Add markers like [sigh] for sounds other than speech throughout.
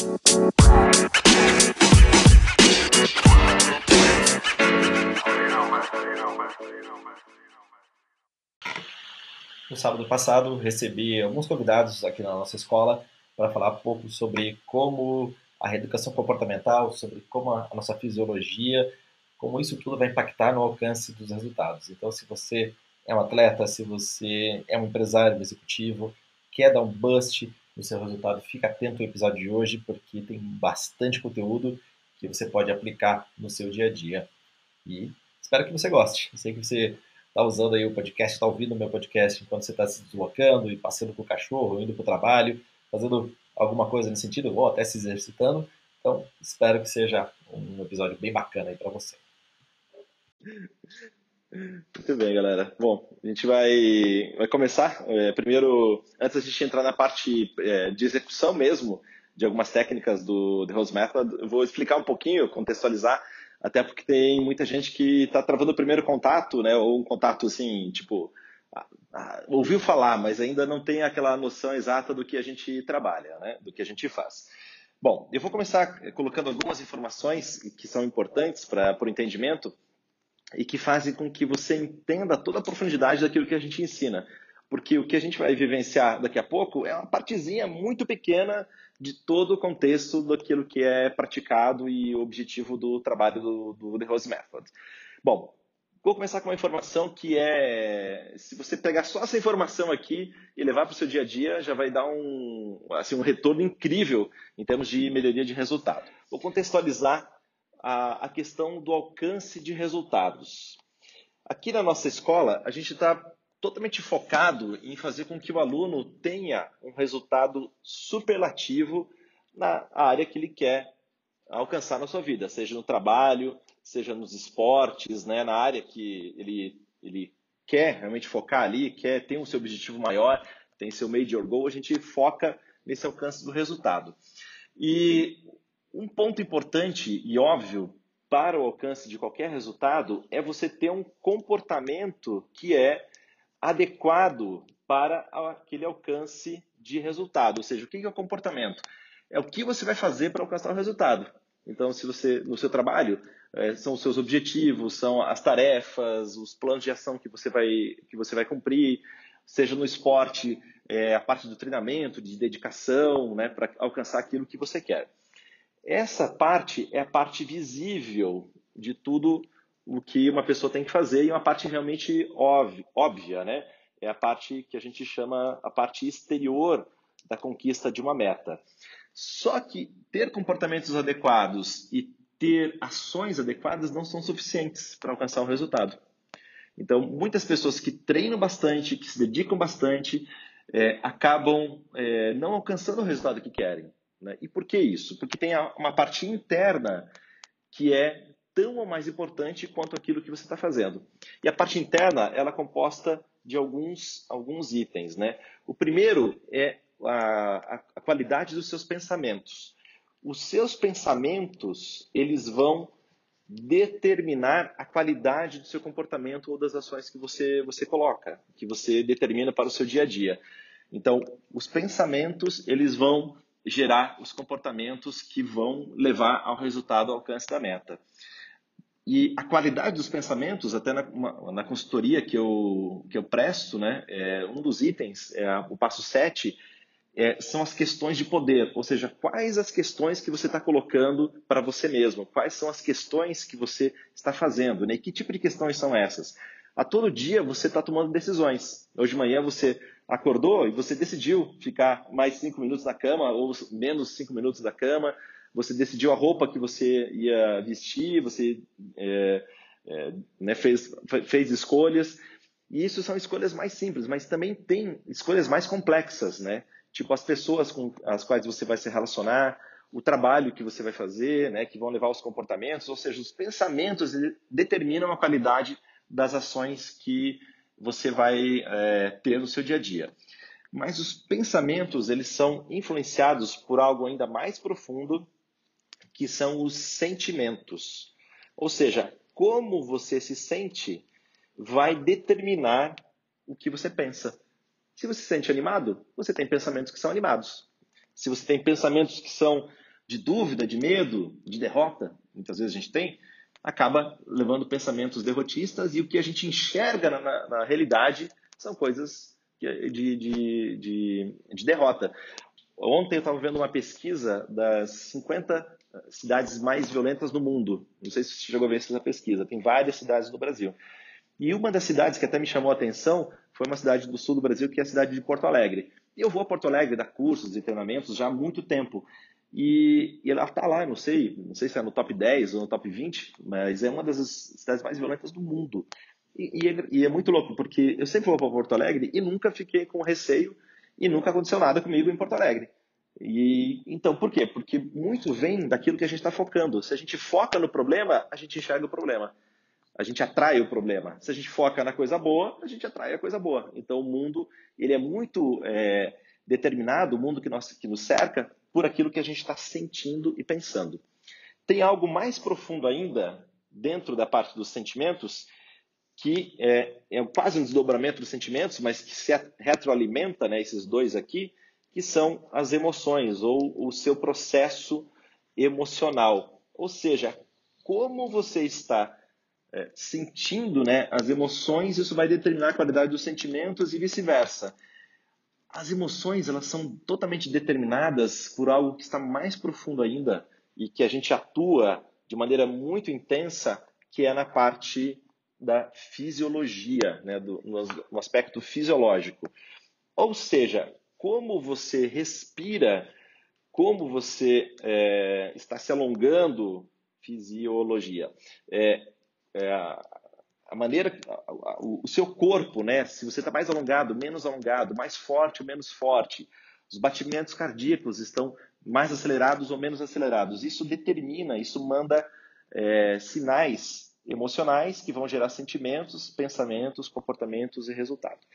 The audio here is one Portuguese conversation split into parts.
No sábado passado, recebi alguns convidados aqui na nossa escola para falar um pouco sobre como a reeducação comportamental, sobre como a nossa fisiologia, como isso tudo vai impactar no alcance dos resultados. Então, se você é um atleta, se você é um empresário, um executivo, quer dar um bust no seu resultado, fica atento ao episódio de hoje, porque tem bastante conteúdo que você pode aplicar no seu dia a dia. E espero que você goste. Eu sei que você está usando aí o podcast, está ouvindo o meu podcast enquanto você está se deslocando e passando com o cachorro, indo para o trabalho, fazendo alguma coisa nesse sentido, ou até se exercitando. Então, espero que seja um episódio bem bacana aí para você. Muito bem, galera. Bom, a gente vai, vai começar. É, primeiro, antes da gente entrar na parte é, de execução mesmo, de algumas técnicas do The Rose Method, eu vou explicar um pouquinho, contextualizar até porque tem muita gente que está travando o primeiro contato, né? Ou um contato assim, tipo, ouviu falar, mas ainda não tem aquela noção exata do que a gente trabalha, né? Do que a gente faz. Bom, eu vou começar colocando algumas informações que são importantes para o entendimento e que fazem com que você entenda toda a profundidade daquilo que a gente ensina. Porque o que a gente vai vivenciar daqui a pouco é uma partezinha muito pequena de todo o contexto daquilo que é praticado e o objetivo do trabalho do, do The Rose Method. Bom, vou começar com uma informação que é, se você pegar só essa informação aqui e levar para o seu dia a dia, já vai dar um, assim, um retorno incrível em termos de melhoria de resultado. Vou contextualizar a, a questão do alcance de resultados. Aqui na nossa escola, a gente está totalmente focado em fazer com que o aluno tenha um resultado superlativo na área que ele quer alcançar na sua vida, seja no trabalho, seja nos esportes, né, na área que ele, ele quer realmente focar ali, quer ter um seu objetivo maior, tem seu major goal, a gente foca nesse alcance do resultado. E um ponto importante e óbvio para o alcance de qualquer resultado é você ter um comportamento que é adequado para aquele alcance de resultado. Ou seja, o que é o comportamento? É o que você vai fazer para alcançar o resultado. Então, se você no seu trabalho é, são os seus objetivos, são as tarefas, os planos de ação que você vai que você vai cumprir, seja no esporte, é, a parte do treinamento, de dedicação, né, para alcançar aquilo que você quer. Essa parte é a parte visível de tudo o que uma pessoa tem que fazer e uma parte realmente óbvia, né? É a parte que a gente chama a parte exterior da conquista de uma meta. Só que ter comportamentos adequados e ter ações adequadas não são suficientes para alcançar um resultado. Então, muitas pessoas que treinam bastante, que se dedicam bastante, é, acabam é, não alcançando o resultado que querem. Né? E por que isso? Porque tem uma parte interna que é tão ou mais importante quanto aquilo que você está fazendo. E a parte interna, ela é composta de alguns, alguns itens. Né? O primeiro é a, a qualidade dos seus pensamentos. Os seus pensamentos, eles vão determinar a qualidade do seu comportamento ou das ações que você, você coloca, que você determina para o seu dia a dia. Então, os pensamentos, eles vão gerar os comportamentos que vão levar ao resultado, ao alcance da meta. E a qualidade dos pensamentos, até na, uma, na consultoria que eu, que eu presto, né, é, um dos itens, é, o passo 7, é, são as questões de poder, ou seja, quais as questões que você está colocando para você mesmo, quais são as questões que você está fazendo, né, e que tipo de questões são essas. A todo dia você está tomando decisões. Hoje de manhã você acordou e você decidiu ficar mais cinco minutos na cama ou menos cinco minutos da cama você decidiu a roupa que você ia vestir, você é, é, né, fez, fez escolhas. E isso são escolhas mais simples, mas também tem escolhas mais complexas, né? Tipo as pessoas com as quais você vai se relacionar, o trabalho que você vai fazer, né, que vão levar aos comportamentos, ou seja, os pensamentos determinam a qualidade das ações que você vai é, ter no seu dia a dia. Mas os pensamentos eles são influenciados por algo ainda mais profundo que são os sentimentos. Ou seja, como você se sente vai determinar o que você pensa. Se você se sente animado, você tem pensamentos que são animados. Se você tem pensamentos que são de dúvida, de medo, de derrota, muitas vezes a gente tem, acaba levando pensamentos derrotistas e o que a gente enxerga na, na, na realidade são coisas de, de, de, de derrota. Ontem eu estava vendo uma pesquisa das 50 cidades mais violentas do mundo. Não sei se você chegou a ver essa pesquisa. Tem várias cidades no Brasil. E uma das cidades que até me chamou a atenção foi uma cidade do sul do Brasil, que é a cidade de Porto Alegre. E eu vou a Porto Alegre dar cursos e treinamentos já há muito tempo. E, e ela está lá, não sei, não sei se é no top 10 ou no top 20, mas é uma das cidades mais violentas do mundo. E, e, é, e é, muito louco, porque eu sempre vou para Porto Alegre e nunca fiquei com receio e nunca aconteceu nada comigo em Porto Alegre. E então, por quê? Porque muito vem daquilo que a gente está focando. Se a gente foca no problema, a gente enxerga o problema. A gente atrai o problema. Se a gente foca na coisa boa, a gente atrai a coisa boa. Então, o mundo ele é muito é, determinado, o mundo que, nós, que nos cerca, por aquilo que a gente está sentindo e pensando. Tem algo mais profundo ainda dentro da parte dos sentimentos, que é, é quase um desdobramento dos sentimentos, mas que se retroalimenta, né, esses dois aqui, que são as emoções ou o seu processo emocional. Ou seja, como você está é, sentindo né, as emoções, isso vai determinar a qualidade dos sentimentos e vice-versa. As emoções elas são totalmente determinadas por algo que está mais profundo ainda e que a gente atua de maneira muito intensa, que é na parte da fisiologia, né, do, no, no aspecto fisiológico. Ou seja, como você respira, como você é, está se alongando, fisiologia. É, é, a maneira, o seu corpo, né? Se você está mais alongado, menos alongado, mais forte ou menos forte, os batimentos cardíacos estão mais acelerados ou menos acelerados. Isso determina, isso manda é, sinais emocionais que vão gerar sentimentos, pensamentos, comportamentos e resultados.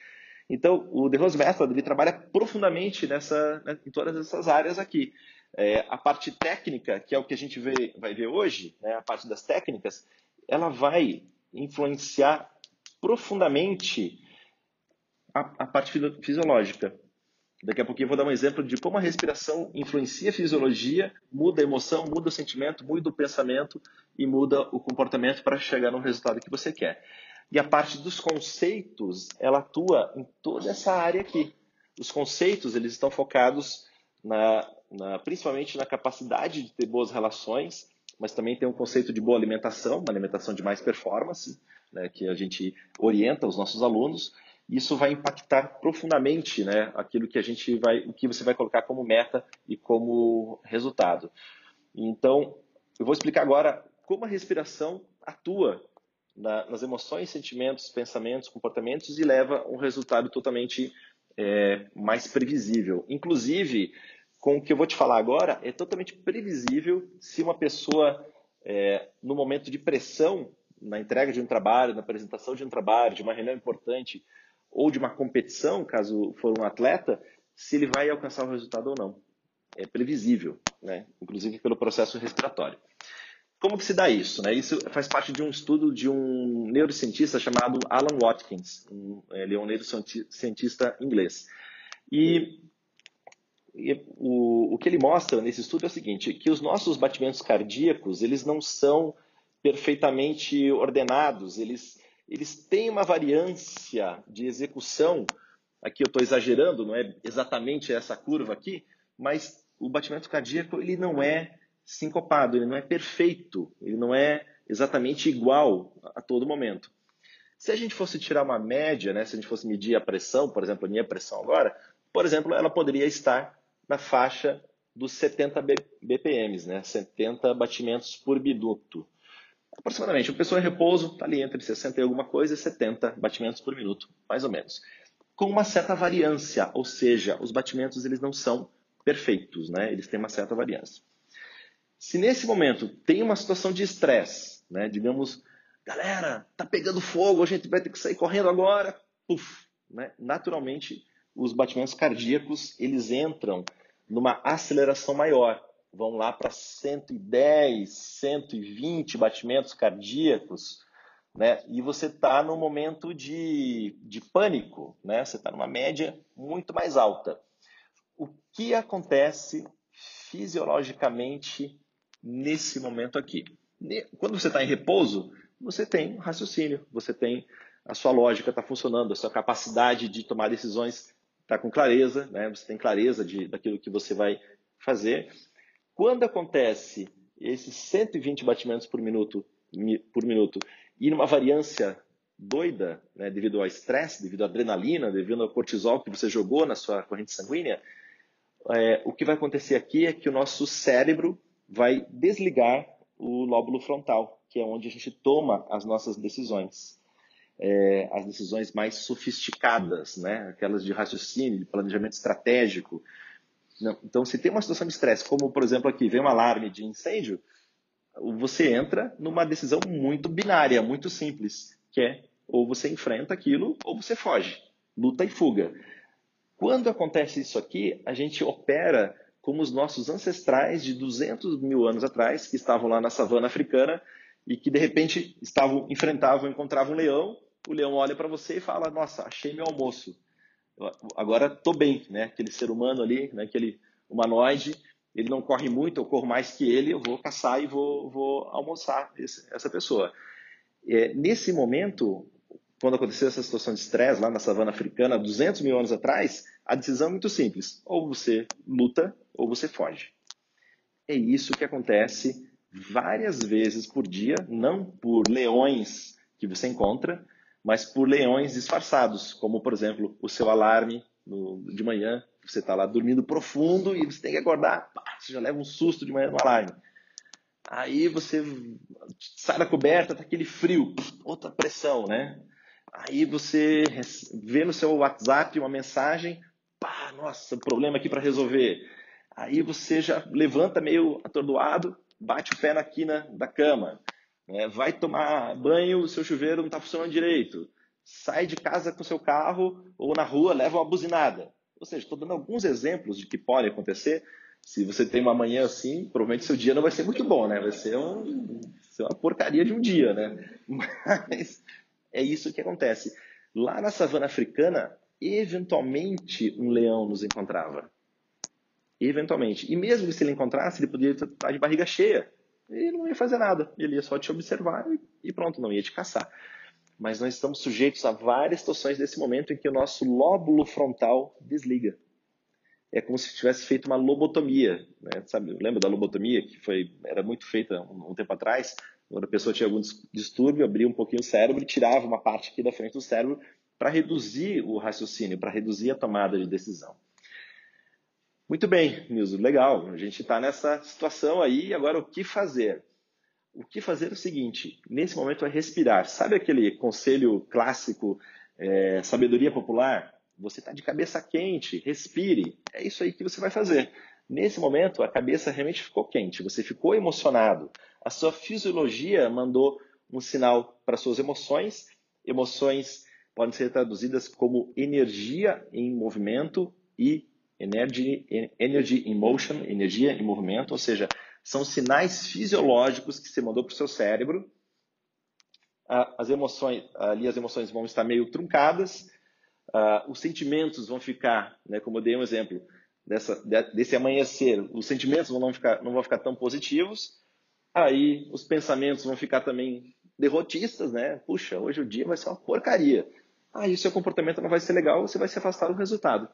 Então, o The Rose Method ele trabalha profundamente nessa, né, em todas essas áreas aqui. É, a parte técnica, que é o que a gente vê, vai ver hoje, né, a parte das técnicas, ela vai influenciar profundamente a, a parte fisiológica. Daqui a pouquinho eu vou dar um exemplo de como a respiração influencia a fisiologia, muda a emoção, muda o sentimento, muda o pensamento e muda o comportamento para chegar no resultado que você quer. E a parte dos conceitos, ela atua em toda essa área aqui. Os conceitos, eles estão focados na, na, principalmente na capacidade de ter boas relações, mas também tem um conceito de boa alimentação, uma alimentação de mais performance, né, que a gente orienta os nossos alunos. Isso vai impactar profundamente né, aquilo que a gente vai, o que você vai colocar como meta e como resultado. Então, eu vou explicar agora como a respiração atua na, nas emoções, sentimentos, pensamentos, comportamentos e leva um resultado totalmente é, mais previsível. Inclusive, com o que eu vou te falar agora, é totalmente previsível se uma pessoa, é, no momento de pressão, na entrega de um trabalho, na apresentação de um trabalho, de uma reunião importante ou de uma competição, caso for um atleta, se ele vai alcançar o resultado ou não. É previsível, né? inclusive pelo processo respiratório. Como que se dá isso? Né? Isso faz parte de um estudo de um neurocientista chamado Alan Watkins. Um, ele é um neurocientista inglês. E, o, o que ele mostra nesse estudo é o seguinte, que os nossos batimentos cardíacos, eles não são perfeitamente ordenados, eles, eles têm uma variância de execução, aqui eu estou exagerando, não é exatamente essa curva aqui, mas o batimento cardíaco ele não é sincopado, ele não é perfeito, ele não é exatamente igual a todo momento. Se a gente fosse tirar uma média, né, se a gente fosse medir a pressão, por exemplo, a minha pressão agora, por exemplo, ela poderia estar na faixa dos 70 BPMs, né, 70 batimentos por minuto. Aproximadamente, uma pessoa em repouso está ali entre 60 e alguma coisa e 70 batimentos por minuto, mais ou menos. Com uma certa variância, ou seja, os batimentos eles não são perfeitos, né? eles têm uma certa variância. Se nesse momento tem uma situação de estresse, né, digamos, galera, tá pegando fogo, a gente vai ter que sair correndo agora, puf, né, naturalmente os batimentos cardíacos eles entram numa aceleração maior, vão lá para 110, 120 batimentos cardíacos, né? E você está no momento de, de pânico, né? Você está numa média muito mais alta. O que acontece fisiologicamente nesse momento aqui. Quando você está em repouso, você tem raciocínio, você tem a sua lógica está funcionando, a sua capacidade de tomar decisões está com clareza, né? você tem clareza de, daquilo que você vai fazer. Quando acontece esses 120 batimentos por minuto, por minuto e numa variância doida, né, devido ao estresse, devido à adrenalina, devido ao cortisol que você jogou na sua corrente sanguínea, é, o que vai acontecer aqui é que o nosso cérebro vai desligar o lóbulo frontal, que é onde a gente toma as nossas decisões. É, as decisões mais sofisticadas, né? aquelas de raciocínio, de planejamento estratégico. Então, se tem uma situação de estresse, como por exemplo aqui, vem um alarme de incêndio, você entra numa decisão muito binária, muito simples, que é ou você enfrenta aquilo ou você foge, luta e fuga. Quando acontece isso aqui, a gente opera como os nossos ancestrais de 200 mil anos atrás, que estavam lá na savana africana e que de repente estavam enfrentavam, encontravam um leão, o leão olha para você e fala: Nossa, achei meu almoço. Agora estou bem, né? Aquele ser humano ali, né? aquele humanoide, ele não corre muito, eu corro mais que ele, eu vou caçar e vou, vou almoçar esse, essa pessoa. É, nesse momento, quando aconteceu essa situação de estresse lá na savana africana, 200 mil anos atrás, a decisão é muito simples: ou você luta ou você foge. É isso que acontece várias vezes por dia, não por leões que você encontra, mas por leões disfarçados, como por exemplo o seu alarme no, de manhã, você está lá dormindo profundo e você tem que acordar, pá, você já leva um susto de manhã no alarme. Aí você sai da coberta, tá aquele frio, outra pressão, né? Aí você vê no seu WhatsApp uma mensagem, pá, nossa, problema aqui para resolver. Aí você já levanta meio atordoado, bate o pé na quina da cama, né? vai tomar banho, seu chuveiro não está funcionando direito, sai de casa com seu carro ou na rua leva uma buzinada. Ou seja, estou dando alguns exemplos de que pode acontecer. Se você tem uma manhã assim, provavelmente seu dia não vai ser muito bom, né? Vai ser, um, ser uma porcaria de um dia, né? [laughs] Mas é isso que acontece. Lá na savana africana, eventualmente um leão nos encontrava. Eventualmente. E mesmo se ele encontrasse, ele poderia estar de barriga cheia. Ele não ia fazer nada. Ele ia só te observar e pronto, não ia te caçar. Mas nós estamos sujeitos a várias situações nesse momento em que o nosso lóbulo frontal desliga. É como se tivesse feito uma lobotomia. Né? Sabe, lembra da lobotomia que foi, era muito feita um, um tempo atrás? Quando a pessoa tinha algum distúrbio, abria um pouquinho o cérebro e tirava uma parte aqui da frente do cérebro para reduzir o raciocínio, para reduzir a tomada de decisão. Muito bem, Nilson, legal. A gente está nessa situação aí. Agora, o que fazer? O que fazer é o seguinte: nesse momento é respirar. Sabe aquele conselho clássico, é, sabedoria popular? Você está de cabeça quente, respire. É isso aí que você vai fazer. Nesse momento, a cabeça realmente ficou quente, você ficou emocionado. A sua fisiologia mandou um sinal para suas emoções. Emoções podem ser traduzidas como energia em movimento e Energy, energy in motion, energia em movimento, ou seja, são sinais fisiológicos que você mandou para o seu cérebro. As emoções, ali as emoções vão estar meio truncadas, os sentimentos vão ficar, né, como eu dei um exemplo, dessa, desse amanhecer, os sentimentos não ficar, não vão ficar tão positivos, aí os pensamentos vão ficar também derrotistas, né? Puxa, hoje o dia vai ser uma porcaria. Aí o seu comportamento não vai ser legal, você vai se afastar do resultado.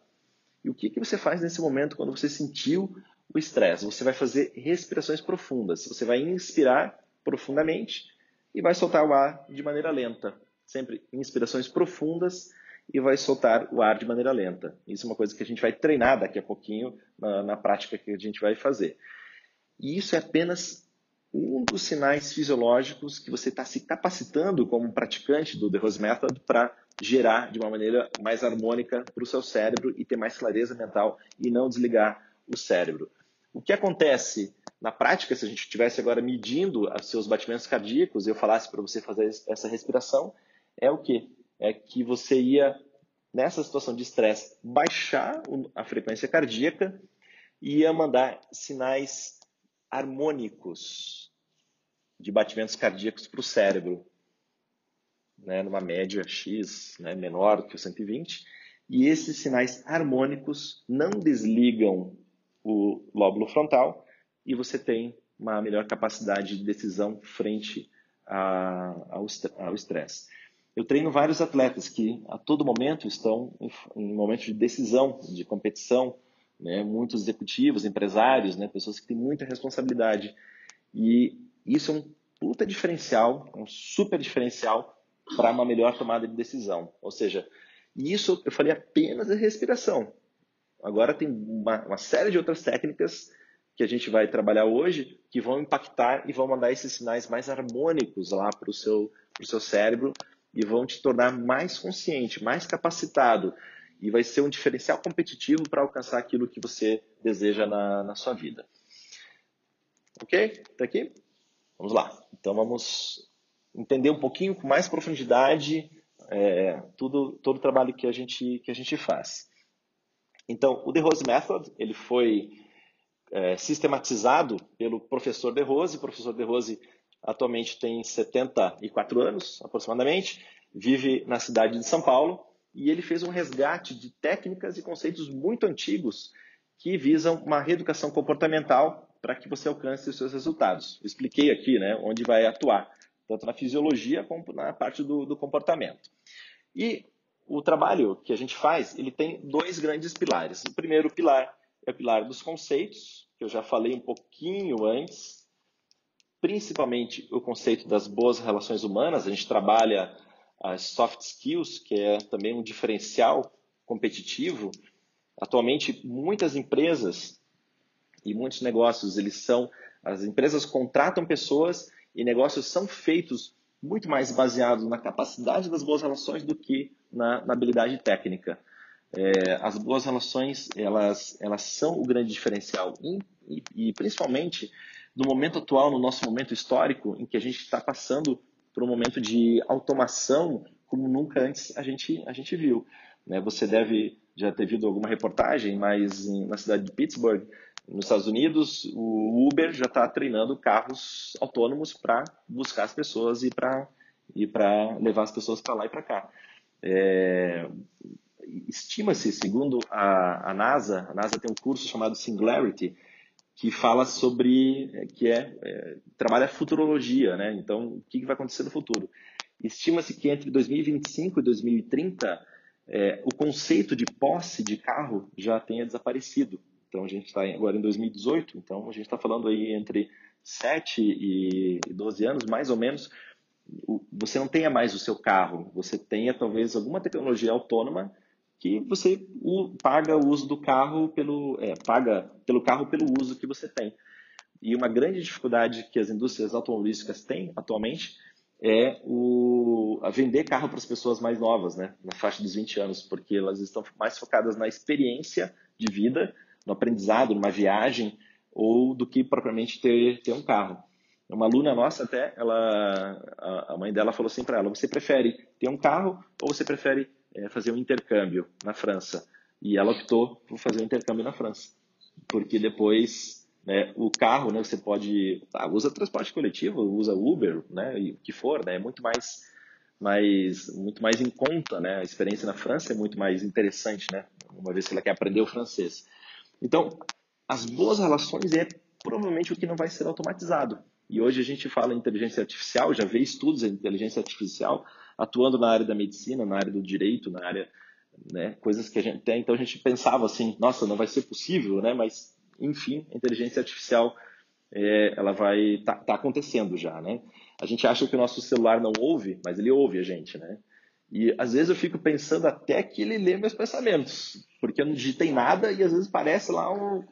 E o que, que você faz nesse momento quando você sentiu o estresse? Você vai fazer respirações profundas. Você vai inspirar profundamente e vai soltar o ar de maneira lenta. Sempre inspirações profundas e vai soltar o ar de maneira lenta. Isso é uma coisa que a gente vai treinar daqui a pouquinho na, na prática que a gente vai fazer. E isso é apenas um dos sinais fisiológicos que você está se capacitando como praticante do The Rose Method para gerar de uma maneira mais harmônica para o seu cérebro e ter mais clareza mental e não desligar o cérebro. O que acontece na prática, se a gente estivesse agora medindo os seus batimentos cardíacos e eu falasse para você fazer essa respiração, é o que? É que você ia, nessa situação de estresse, baixar a frequência cardíaca e ia mandar sinais harmônicos de batimentos cardíacos para o cérebro, né, numa média X né, menor que o 120, e esses sinais harmônicos não desligam o lóbulo frontal e você tem uma melhor capacidade de decisão frente a, ao estresse. Eu treino vários atletas que a todo momento estão em, em momentos de decisão, de competição, né? muitos executivos, empresários, né? pessoas que têm muita responsabilidade. E isso é um puta diferencial, um super diferencial para uma melhor tomada de decisão. Ou seja, isso eu falei apenas a respiração. Agora tem uma, uma série de outras técnicas que a gente vai trabalhar hoje que vão impactar e vão mandar esses sinais mais harmônicos lá para o seu, seu cérebro e vão te tornar mais consciente, mais capacitado e vai ser um diferencial competitivo para alcançar aquilo que você deseja na, na sua vida. Ok? Tá aqui? Vamos lá. Então vamos entender um pouquinho com mais profundidade é, tudo, todo o trabalho que a gente, que a gente faz. Então, o The Rose Method ele foi é, sistematizado pelo professor De Rose. O professor De Rose atualmente tem 74 anos, aproximadamente, vive na cidade de São Paulo e ele fez um resgate de técnicas e conceitos muito antigos que visam uma reeducação comportamental para que você alcance os seus resultados. Eu expliquei aqui né, onde vai atuar, tanto na fisiologia como na parte do, do comportamento. E o trabalho que a gente faz, ele tem dois grandes pilares. O primeiro pilar é o pilar dos conceitos, que eu já falei um pouquinho antes, principalmente o conceito das boas relações humanas. A gente trabalha as soft skills, que é também um diferencial competitivo. Atualmente, muitas empresas e muitos negócios, eles são as empresas contratam pessoas e negócios são feitos muito mais baseados na capacidade das boas relações do que na, na habilidade técnica. É, as boas relações elas, elas são o grande diferencial e, e, e principalmente no momento atual, no nosso momento histórico, em que a gente está passando por um momento de automação como nunca antes a gente, a gente viu. Né? Você deve já ter visto alguma reportagem, mas na cidade de Pittsburgh, nos Estados Unidos, o Uber já está treinando carros autônomos para buscar as pessoas e para e para levar as pessoas para lá e para cá. É, Estima-se, segundo a, a, NASA, a NASA tem um curso chamado Singularity, que fala sobre, que é, é trabalha futurologia, né? Então, o que, que vai acontecer no futuro? Estima-se que entre 2025 e 2030, é, o conceito de posse de carro já tenha desaparecido. Então, a gente está agora em 2018, então a gente está falando aí entre 7 e 12 anos, mais ou menos, você não tenha mais o seu carro, você tenha talvez alguma tecnologia autônoma que você paga o uso do carro pelo é, paga pelo carro pelo uso que você tem. E uma grande dificuldade que as indústrias automobilísticas têm atualmente é o, a vender carro para as pessoas mais novas, né, na faixa dos 20 anos, porque elas estão mais focadas na experiência de vida, no aprendizado, numa viagem, ou do que propriamente ter, ter um carro. Uma aluna nossa até, ela, a, mãe dela falou assim para ela, você prefere ter um carro ou você prefere é, fazer um intercâmbio na França? E ela optou por fazer um intercâmbio na França, porque depois né, o carro, né, você pode, ah, usa transporte coletivo, usa Uber, né, e o que for, né, é muito mais, mais, muito mais em conta, né, a experiência na França é muito mais interessante, né, uma vez que ela quer aprender o francês. Então, as boas relações é provavelmente o que não vai ser automatizado. E hoje a gente fala em inteligência artificial, já vê estudos em inteligência artificial atuando na área da medicina, na área do direito, na área, né, coisas que a gente tem. Então a gente pensava assim, nossa, não vai ser possível, né? Mas enfim, a inteligência artificial é, ela vai tá, tá, acontecendo já, né? A gente acha que o nosso celular não ouve, mas ele ouve a gente, né? E às vezes eu fico pensando até que ele lê meus pensamentos, porque eu não digitei nada e às vezes parece lá um,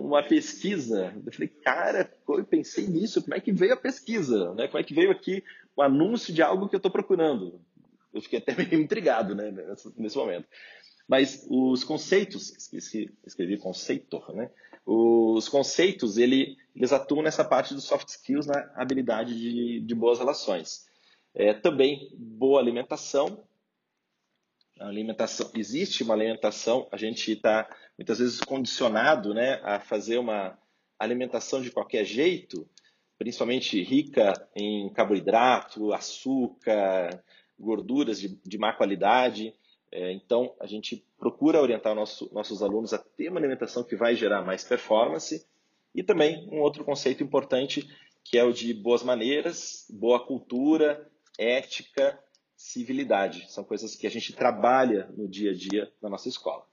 uma pesquisa. Eu falei, cara, eu pensei nisso, como é que veio a pesquisa? Né? Como é que veio aqui o anúncio de algo que eu estou procurando? Eu fiquei até [laughs] meio intrigado né, nesse momento. Mas os conceitos, esqueci, escrevi conceito, né? Os conceitos, ele, eles atuam nessa parte dos soft skills, na habilidade de, de boas relações. É, também boa alimentação. A alimentação, existe uma alimentação, a gente está muitas vezes condicionado né, a fazer uma alimentação de qualquer jeito, principalmente rica em carboidrato, açúcar, gorduras de, de má qualidade. É, então, a gente procura orientar nosso, nossos alunos a ter uma alimentação que vai gerar mais performance. E também um outro conceito importante, que é o de boas maneiras, boa cultura, ética, civilidade. São coisas que a gente trabalha no dia a dia na nossa escola.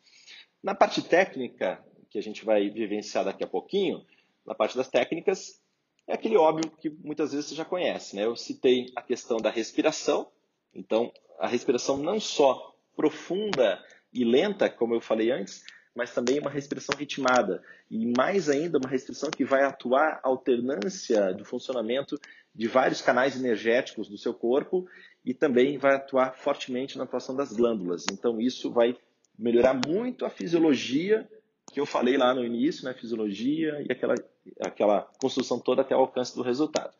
Na parte técnica, que a gente vai vivenciar daqui a pouquinho, na parte das técnicas, é aquele óbvio que muitas vezes você já conhece. Né? Eu citei a questão da respiração. Então, a respiração não só profunda e lenta, como eu falei antes, mas também uma respiração ritmada. E mais ainda, uma respiração que vai atuar alternância do funcionamento de vários canais energéticos do seu corpo e também vai atuar fortemente na atuação das glândulas. Então, isso vai melhorar muito a fisiologia que eu falei lá no início, né? Fisiologia e aquela, aquela construção toda até o alcance do resultado.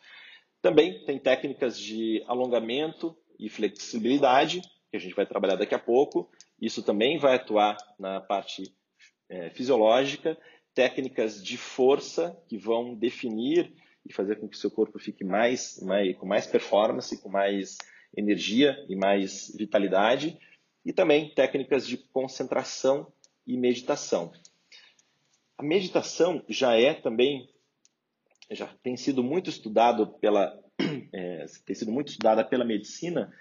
Também tem técnicas de alongamento e flexibilidade, que a gente vai trabalhar daqui a pouco. Isso também vai atuar na parte é, fisiológica, técnicas de força que vão definir e fazer com que seu corpo fique mais, mais, com mais performance, com mais energia e mais vitalidade, e também técnicas de concentração e meditação. A meditação já é também, já tem sido muito estudado pela, [clears throat] é, tem sido muito estudada pela medicina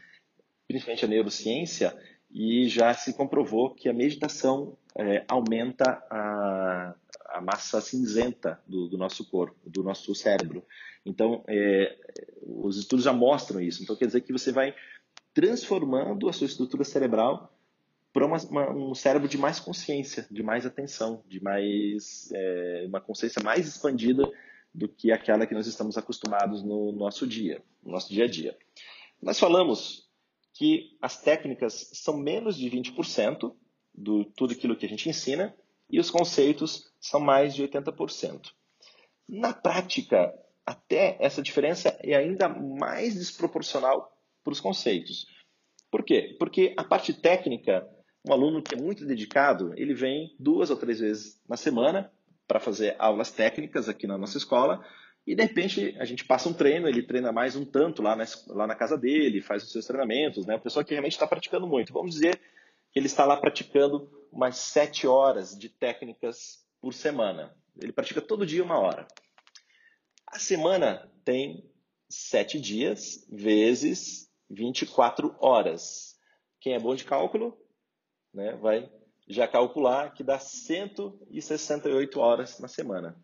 principalmente a neurociência, e já se comprovou que a meditação é, aumenta a, a, massa cinzenta do, do, nosso corpo, do nosso cérebro. Então, é, os estudos já mostram isso. Então, quer dizer que você vai transformando a sua estrutura cerebral para um cérebro de mais consciência, de mais atenção, de mais é, uma consciência mais expandida do que aquela que nós estamos acostumados no nosso dia, no nosso dia a dia. Nós falamos que as técnicas são menos de 20% do tudo aquilo que a gente ensina e os conceitos são mais de 80%. Na prática, até essa diferença é ainda mais desproporcional para os conceitos. Por quê? Porque a parte técnica, um aluno que é muito dedicado, ele vem duas ou três vezes na semana para fazer aulas técnicas aqui na nossa escola, e de repente a gente passa um treino, ele treina mais um tanto lá na, lá na casa dele, faz os seus treinamentos, né? A pessoa que realmente está praticando muito. Vamos dizer que ele está lá praticando umas sete horas de técnicas por semana. Ele pratica todo dia uma hora. A semana tem sete dias vezes 24 horas. Quem é bom de cálculo, né, vai já calcular que dá 168 horas na semana.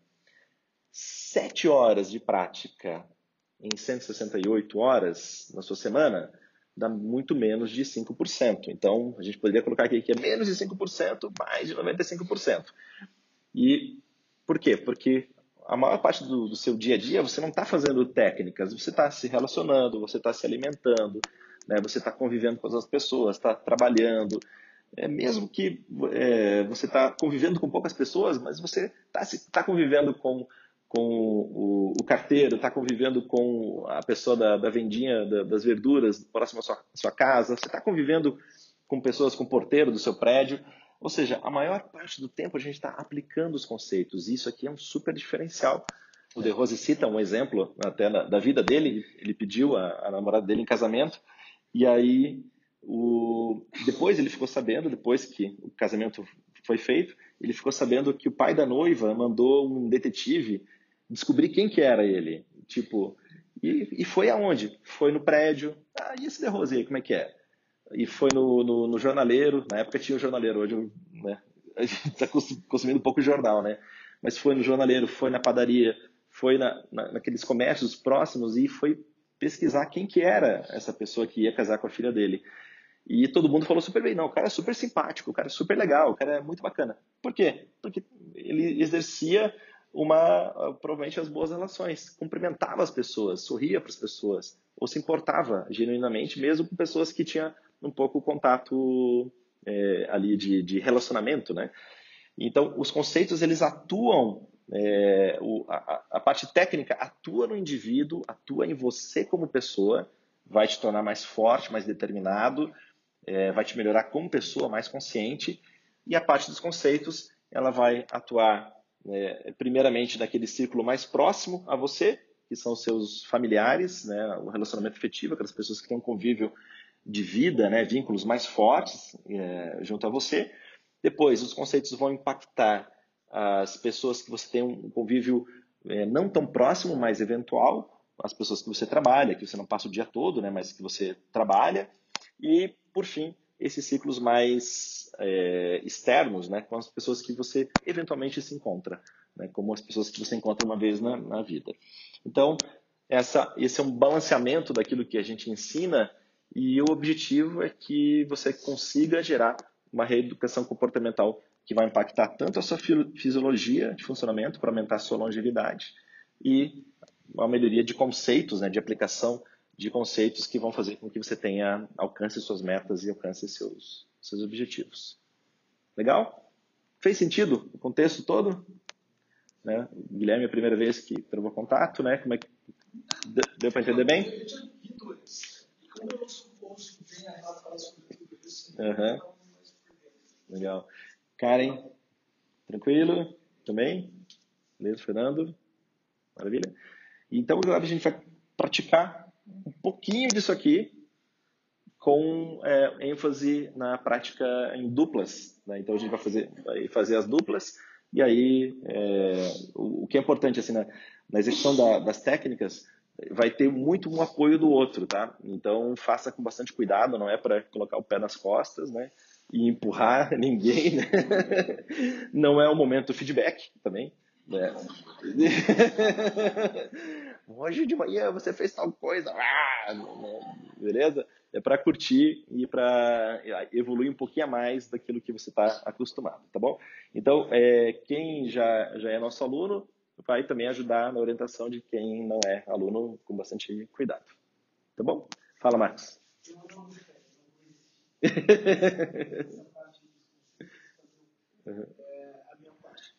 7 horas de prática em 168 horas na sua semana dá muito menos de 5%. Então, a gente poderia colocar aqui que é menos de 5%, mais de 95%. E por quê? Porque a maior parte do, do seu dia a dia você não está fazendo técnicas, você está se relacionando, você está se alimentando, né? você está convivendo com as pessoas, está trabalhando. É, mesmo que é, você está convivendo com poucas pessoas, mas você está tá convivendo com com o, o carteiro, está convivendo com a pessoa da, da vendinha da, das verduras próximo à sua, sua casa, você está convivendo com pessoas, com o porteiro do seu prédio. Ou seja, a maior parte do tempo a gente está aplicando os conceitos. E isso aqui é um super diferencial. O De Rose cita um exemplo até na, da vida dele. Ele pediu a, a namorada dele em casamento. E aí, o, depois ele ficou sabendo, depois que o casamento foi feito, ele ficou sabendo que o pai da noiva mandou um detetive descobrir quem que era ele. Tipo, e, e foi aonde? Foi no prédio. Ah, e esse De Rose aí, como é que é? E foi no, no, no jornaleiro, na época tinha o jornaleiro, hoje né, [laughs] a gente está consumindo pouco jornal, né? Mas foi no jornaleiro, foi na padaria, foi na, na, naqueles comércios próximos e foi pesquisar quem que era essa pessoa que ia casar com a filha dele. E todo mundo falou super bem, não, o cara é super simpático, o cara é super legal, o cara é muito bacana. Por quê? Porque ele exercia uma provavelmente as boas relações, cumprimentava as pessoas, sorria para as pessoas, ou se importava genuinamente, mesmo com pessoas que tinham um pouco contato é, ali de, de, relacionamento, né? Então, os conceitos eles atuam, é, o, a, a, parte técnica atua no indivíduo, atua em você como pessoa, vai te tornar mais forte, mais determinado, é, vai te melhorar como pessoa, mais consciente, e a parte dos conceitos ela vai atuar né, primeiramente naquele círculo mais próximo a você, que são seus familiares, né, o relacionamento afetivo, aquelas pessoas que têm um convívio de vida, né, vínculos mais fortes é, junto a você. Depois, os conceitos vão impactar as pessoas que você tem um convívio é, não tão próximo, mas eventual, as pessoas que você trabalha, que você não passa o dia todo, né, mas que você trabalha. E, por fim, esses ciclos mais é, externos, né, com as pessoas que você eventualmente se encontra, né, como as pessoas que você encontra uma vez na, na vida. Então, essa, esse é um balanceamento daquilo que a gente ensina e o objetivo é que você consiga gerar uma reeducação comportamental que vai impactar tanto a sua fisiologia de funcionamento para aumentar a sua longevidade e uma melhoria de conceitos, né, de aplicação de conceitos que vão fazer com que você tenha alcance suas metas e alcance seus seus objetivos. Legal? Fez sentido o contexto todo? Né? Guilherme, é a primeira vez que provou contato, né? Como é que deu para entender bem? Uhum. Legal. Karen, tranquilo? Também? Beleza, Fernando? Maravilha? Então agora a gente vai praticar um pouquinho disso aqui com é, ênfase na prática em duplas. Né? Então a gente vai fazer, vai fazer as duplas e aí é, o, o, que é importante assim na, na execução da, das técnicas vai ter muito um apoio do outro, tá? Então faça com bastante cuidado, não é para colocar o pé nas costas, né? E empurrar [laughs] ninguém, né? Não é o momento feedback também. Né? Hoje de manhã você fez tal coisa, ah, beleza? É para curtir e para evoluir um pouquinho a mais daquilo que você está acostumado, tá bom? Então, é, quem já, já é nosso aluno, vai também ajudar na orientação de quem não é aluno com bastante cuidado. Tá bom? Fala, Marcos. [laughs] uhum. é, a minha parte.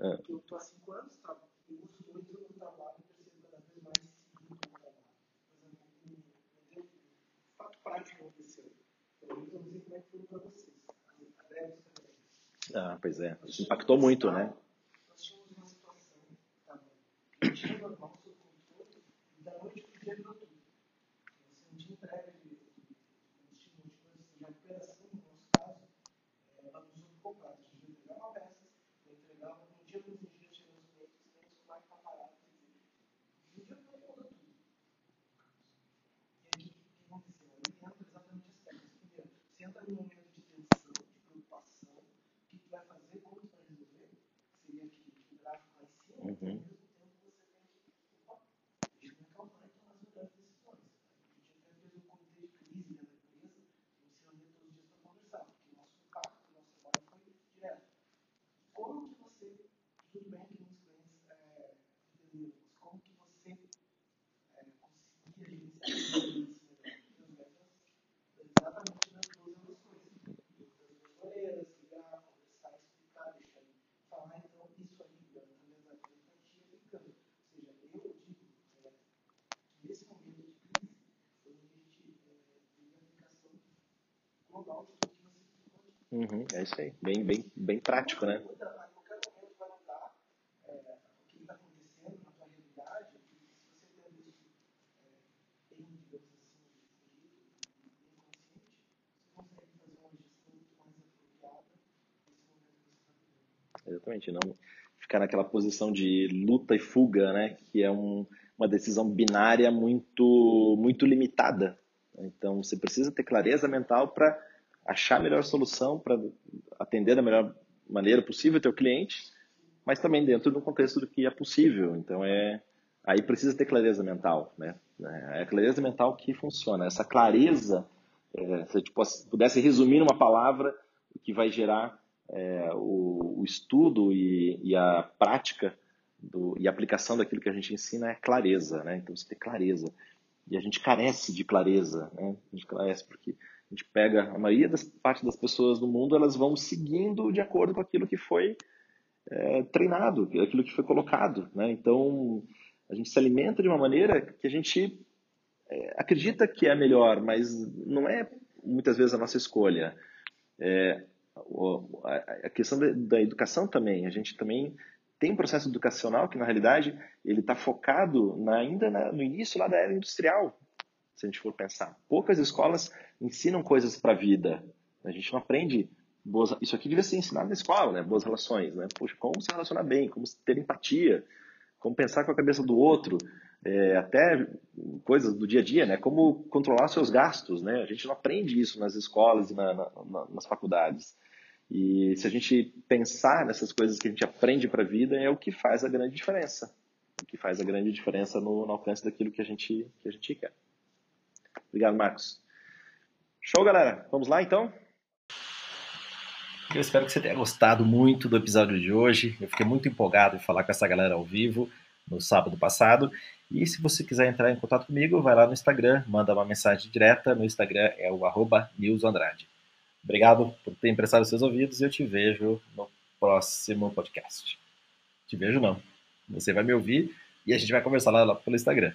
Ah. Eu estou há cinco anos, tá? eu uso muito no trabalho e percebo cada vez mais seguindo o trabalho. Por exemplo, um, um fato prático aconteceu. Eu não sei como é que foi para vocês. Ah, pois é. Isso impactou muito, né? tinha normal o seu controle e da noite para o dia virou tudo. Você não tinha entrega de combustível, de coisas de recuperação, no nosso caso, ela nos completo. A gente entregava peças, entregava no dia dos dias, chegando os clientes, os clientes com mais parado. E o dia foi muda tudo. E aí, o que aconteceu? Aí entra exatamente esse tema. Primeiro, você entra num momento de tensão, de preocupação, o que tu vai fazer, como tu vai resolver, seria aqui o gráfico lá em cima, uhum. Uhum, é isso aí. Bem, bem, bem prático, né? Exatamente, não ficar naquela posição de luta e fuga, né? Que é um, uma decisão binária muito, muito limitada. Então, você precisa ter clareza mental para achar a melhor solução para atender da melhor maneira possível o teu cliente, mas também dentro do contexto do que é possível. Então é aí precisa ter clareza mental, né? É a clareza mental que funciona. Essa clareza, é, se a gente pudesse resumir numa palavra, o que vai gerar é, o, o, estudo e, e a prática do, e a aplicação daquilo que a gente ensina é clareza, né? Então você ter clareza. E a gente carece de clareza, né? A gente carece porque a gente pega a maioria das partes das pessoas do mundo, elas vão seguindo de acordo com aquilo que foi é, treinado, aquilo que foi colocado. Né? Então, a gente se alimenta de uma maneira que a gente é, acredita que é melhor, mas não é muitas vezes a nossa escolha. É, a questão da educação também, a gente também tem um processo educacional que na realidade ele está focado na, ainda na, no início lá da era industrial, se a gente for pensar. Poucas escolas ensinam coisas para a vida. A gente não aprende boas. Isso aqui devia ser ensinado na escola, né? Boas relações, né? Poxa, como se relacionar bem, como ter empatia, como pensar com a cabeça do outro, é, até coisas do dia a dia, né? Como controlar seus gastos, né? A gente não aprende isso nas escolas e na, na, nas faculdades. E se a gente pensar nessas coisas que a gente aprende para a vida, é o que faz a grande diferença. O que faz a grande diferença no, no alcance daquilo que a gente, que a gente quer. Obrigado, Marcos. Show, galera. Vamos lá, então? Eu espero que você tenha gostado muito do episódio de hoje. Eu fiquei muito empolgado em falar com essa galera ao vivo no sábado passado. E se você quiser entrar em contato comigo, vai lá no Instagram, manda uma mensagem direta. No Instagram é o arroba. Obrigado por ter emprestado seus ouvidos e eu te vejo no próximo podcast. Te vejo não. Você vai me ouvir e a gente vai conversar lá pelo Instagram.